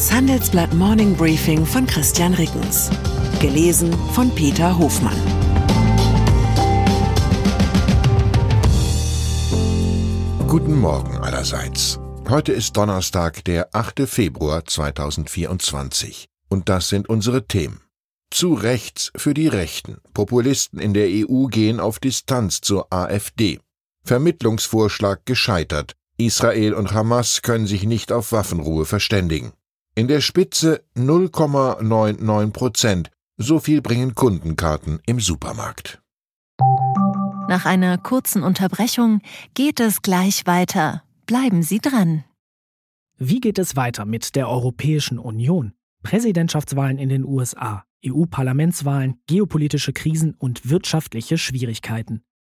Das Handelsblatt Morning Briefing von Christian Rickens. Gelesen von Peter Hofmann. Guten Morgen allerseits. Heute ist Donnerstag, der 8. Februar 2024. Und das sind unsere Themen. Zu rechts für die Rechten. Populisten in der EU gehen auf Distanz zur AfD. Vermittlungsvorschlag gescheitert. Israel und Hamas können sich nicht auf Waffenruhe verständigen. In der Spitze 0,99 Prozent. So viel bringen Kundenkarten im Supermarkt. Nach einer kurzen Unterbrechung geht es gleich weiter. Bleiben Sie dran. Wie geht es weiter mit der Europäischen Union? Präsidentschaftswahlen in den USA, EU-Parlamentswahlen, geopolitische Krisen und wirtschaftliche Schwierigkeiten.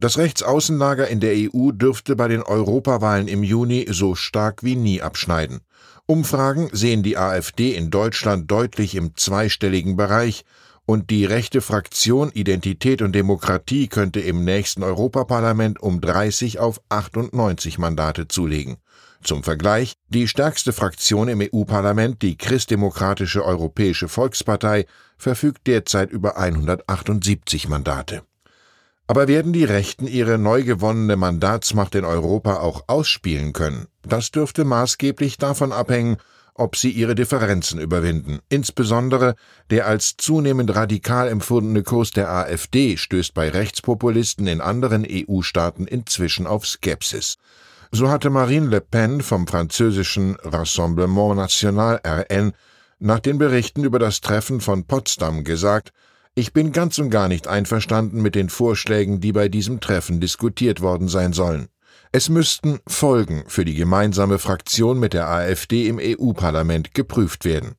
Das Rechtsaußenlager in der EU dürfte bei den Europawahlen im Juni so stark wie nie abschneiden. Umfragen sehen die AfD in Deutschland deutlich im zweistelligen Bereich und die rechte Fraktion Identität und Demokratie könnte im nächsten Europaparlament um 30 auf 98 Mandate zulegen. Zum Vergleich, die stärkste Fraktion im EU-Parlament, die Christdemokratische Europäische Volkspartei, verfügt derzeit über 178 Mandate. Aber werden die Rechten ihre neu gewonnene Mandatsmacht in Europa auch ausspielen können? Das dürfte maßgeblich davon abhängen, ob sie ihre Differenzen überwinden. Insbesondere der als zunehmend radikal empfundene Kurs der AfD stößt bei Rechtspopulisten in anderen EU-Staaten inzwischen auf Skepsis. So hatte Marine Le Pen vom französischen Rassemblement National RN nach den Berichten über das Treffen von Potsdam gesagt, ich bin ganz und gar nicht einverstanden mit den Vorschlägen, die bei diesem Treffen diskutiert worden sein sollen. Es müssten Folgen für die gemeinsame Fraktion mit der AfD im EU-Parlament geprüft werden.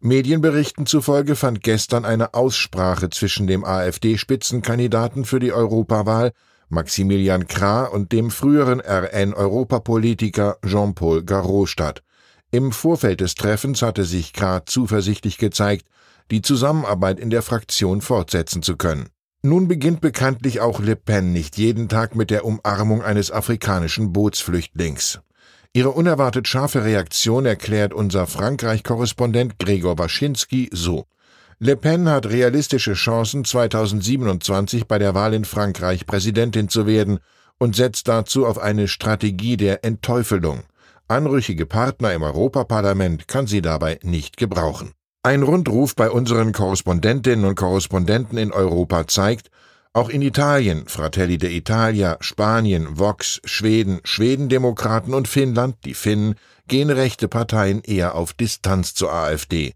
Medienberichten zufolge fand gestern eine Aussprache zwischen dem AfD-Spitzenkandidaten für die Europawahl Maximilian Krah und dem früheren RN-Europapolitiker Jean-Paul Garot statt. Im Vorfeld des Treffens hatte sich Krah zuversichtlich gezeigt, die Zusammenarbeit in der Fraktion fortsetzen zu können. Nun beginnt bekanntlich auch Le Pen nicht jeden Tag mit der Umarmung eines afrikanischen Bootsflüchtlings. Ihre unerwartet scharfe Reaktion erklärt unser Frankreich-Korrespondent Gregor Waschinski so. Le Pen hat realistische Chancen, 2027 bei der Wahl in Frankreich Präsidentin zu werden und setzt dazu auf eine Strategie der Entteufelung. Anrüchige Partner im Europaparlament kann sie dabei nicht gebrauchen. Ein Rundruf bei unseren Korrespondentinnen und Korrespondenten in Europa zeigt, auch in Italien, Fratelli d'Italia, Spanien, Vox, Schweden, Schwedendemokraten und Finnland, die Finnen, gehen rechte Parteien eher auf Distanz zur AfD.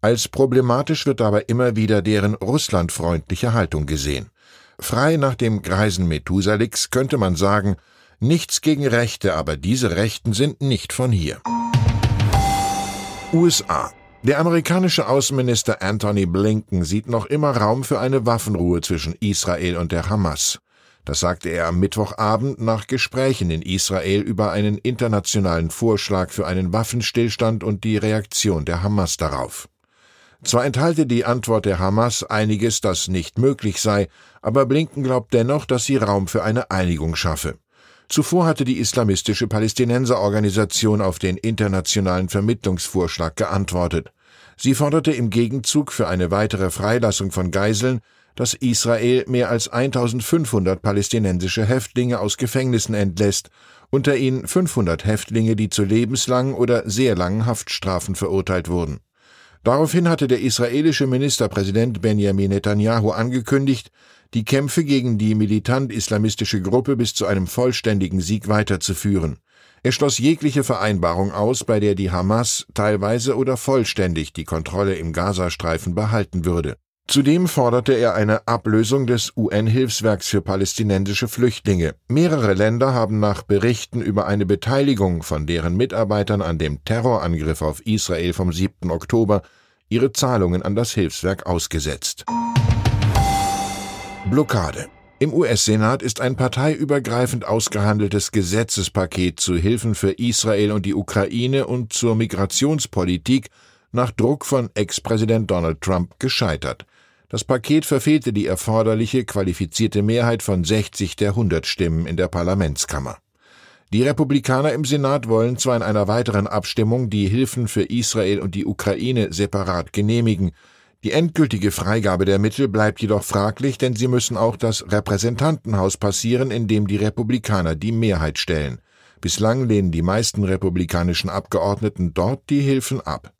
Als problematisch wird dabei immer wieder deren russlandfreundliche Haltung gesehen. Frei nach dem Greisen Methusalix könnte man sagen, nichts gegen Rechte, aber diese Rechten sind nicht von hier. USA der amerikanische Außenminister Anthony Blinken sieht noch immer Raum für eine Waffenruhe zwischen Israel und der Hamas. Das sagte er am Mittwochabend nach Gesprächen in Israel über einen internationalen Vorschlag für einen Waffenstillstand und die Reaktion der Hamas darauf. Zwar enthalte die Antwort der Hamas einiges, das nicht möglich sei, aber Blinken glaubt dennoch, dass sie Raum für eine Einigung schaffe. Zuvor hatte die islamistische Palästinenserorganisation auf den internationalen Vermittlungsvorschlag geantwortet. Sie forderte im Gegenzug für eine weitere Freilassung von Geiseln, dass Israel mehr als 1500 palästinensische Häftlinge aus Gefängnissen entlässt, unter ihnen 500 Häftlinge, die zu lebenslangen oder sehr langen Haftstrafen verurteilt wurden. Daraufhin hatte der israelische Ministerpräsident Benjamin Netanyahu angekündigt, die Kämpfe gegen die militant-islamistische Gruppe bis zu einem vollständigen Sieg weiterzuführen. Er schloss jegliche Vereinbarung aus, bei der die Hamas teilweise oder vollständig die Kontrolle im Gazastreifen behalten würde. Zudem forderte er eine Ablösung des UN-Hilfswerks für palästinensische Flüchtlinge. Mehrere Länder haben nach Berichten über eine Beteiligung von deren Mitarbeitern an dem Terrorangriff auf Israel vom 7. Oktober ihre Zahlungen an das Hilfswerk ausgesetzt. Blockade. Im US-Senat ist ein parteiübergreifend ausgehandeltes Gesetzespaket zu Hilfen für Israel und die Ukraine und zur Migrationspolitik nach Druck von Ex-Präsident Donald Trump gescheitert. Das Paket verfehlte die erforderliche qualifizierte Mehrheit von 60 der 100 Stimmen in der Parlamentskammer. Die Republikaner im Senat wollen zwar in einer weiteren Abstimmung die Hilfen für Israel und die Ukraine separat genehmigen, die endgültige Freigabe der Mittel bleibt jedoch fraglich, denn sie müssen auch das Repräsentantenhaus passieren, in dem die Republikaner die Mehrheit stellen. Bislang lehnen die meisten republikanischen Abgeordneten dort die Hilfen ab.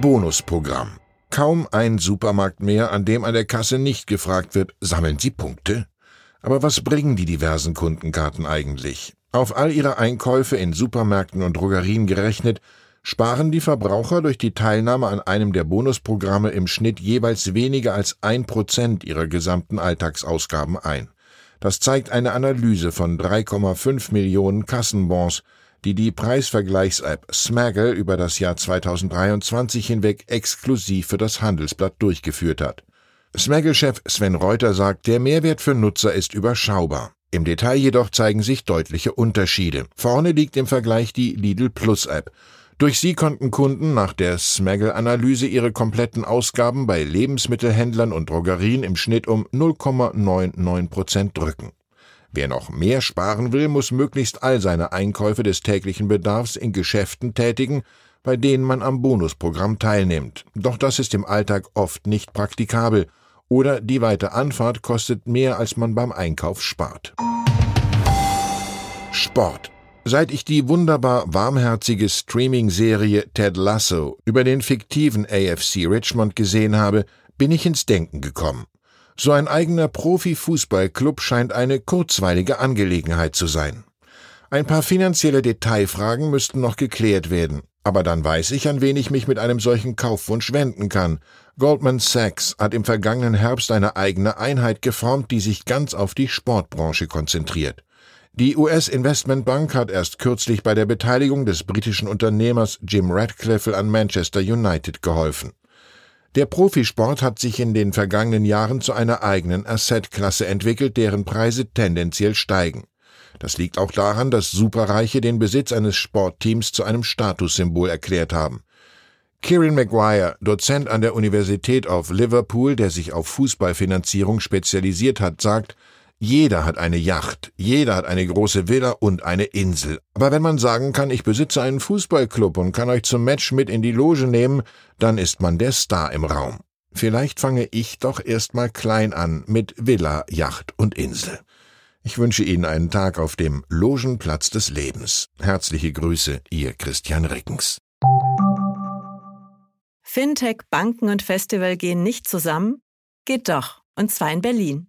Bonusprogramm. Kaum ein Supermarkt mehr, an dem an der Kasse nicht gefragt wird, sammeln Sie Punkte? Aber was bringen die diversen Kundenkarten eigentlich? Auf all ihre Einkäufe in Supermärkten und Drogerien gerechnet, sparen die Verbraucher durch die Teilnahme an einem der Bonusprogramme im Schnitt jeweils weniger als ein Prozent ihrer gesamten Alltagsausgaben ein. Das zeigt eine Analyse von 3,5 Millionen Kassenbons, die die Preisvergleichs-App Smaggle über das Jahr 2023 hinweg exklusiv für das Handelsblatt durchgeführt hat. Smaggle-Chef Sven Reuter sagt, der Mehrwert für Nutzer ist überschaubar. Im Detail jedoch zeigen sich deutliche Unterschiede. Vorne liegt im Vergleich die Lidl Plus App. Durch sie konnten Kunden nach der Smaggle-Analyse ihre kompletten Ausgaben bei Lebensmittelhändlern und Drogerien im Schnitt um 0,99 Prozent drücken. Wer noch mehr sparen will, muss möglichst all seine Einkäufe des täglichen Bedarfs in Geschäften tätigen, bei denen man am Bonusprogramm teilnimmt. Doch das ist im Alltag oft nicht praktikabel oder die weite Anfahrt kostet mehr, als man beim Einkauf spart. Sport. Seit ich die wunderbar warmherzige Streaming-Serie Ted Lasso über den fiktiven AFC Richmond gesehen habe, bin ich ins Denken gekommen. So ein eigener Profi-Fußballclub scheint eine kurzweilige Angelegenheit zu sein. Ein paar finanzielle Detailfragen müssten noch geklärt werden. Aber dann weiß ich, an wen ich mich mit einem solchen Kaufwunsch wenden kann. Goldman Sachs hat im vergangenen Herbst eine eigene Einheit geformt, die sich ganz auf die Sportbranche konzentriert. Die US-Investmentbank hat erst kürzlich bei der Beteiligung des britischen Unternehmers Jim Radcliffe an Manchester United geholfen. Der Profisport hat sich in den vergangenen Jahren zu einer eigenen Assetklasse entwickelt, deren Preise tendenziell steigen. Das liegt auch daran, dass Superreiche den Besitz eines Sportteams zu einem Statussymbol erklärt haben. Kieran Maguire, Dozent an der Universität of Liverpool, der sich auf Fußballfinanzierung spezialisiert hat, sagt, jeder hat eine Yacht, jeder hat eine große Villa und eine Insel. Aber wenn man sagen kann, ich besitze einen Fußballclub und kann euch zum Match mit in die Loge nehmen, dann ist man der Star im Raum. Vielleicht fange ich doch erst mal klein an mit Villa, Yacht und Insel. Ich wünsche Ihnen einen Tag auf dem Logenplatz des Lebens. Herzliche Grüße, Ihr Christian Rickens. Fintech, Banken und Festival gehen nicht zusammen? Geht doch, und zwar in Berlin.